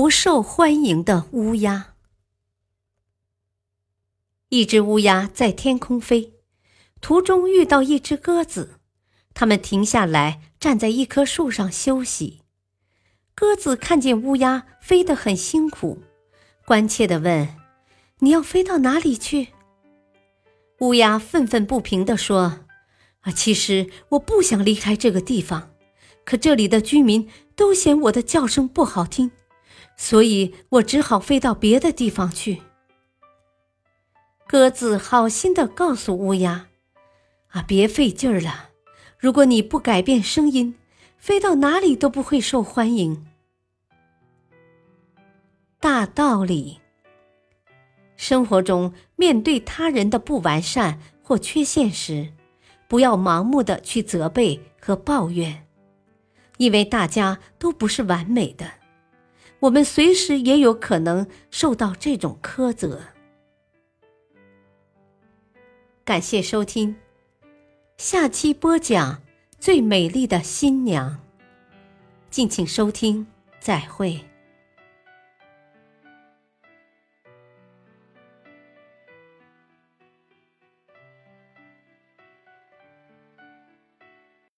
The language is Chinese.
不受欢迎的乌鸦。一只乌鸦在天空飞，途中遇到一只鸽子，它们停下来，站在一棵树上休息。鸽子看见乌鸦飞得很辛苦，关切地问：“你要飞到哪里去？”乌鸦愤愤不平地说：“啊，其实我不想离开这个地方，可这里的居民都嫌我的叫声不好听。”所以我只好飞到别的地方去。鸽子好心的告诉乌鸦：“啊，别费劲儿了。如果你不改变声音，飞到哪里都不会受欢迎。”大道理。生活中面对他人的不完善或缺陷时，不要盲目的去责备和抱怨，因为大家都不是完美的。我们随时也有可能受到这种苛责。感谢收听，下期播讲《最美丽的新娘》，敬请收听，再会。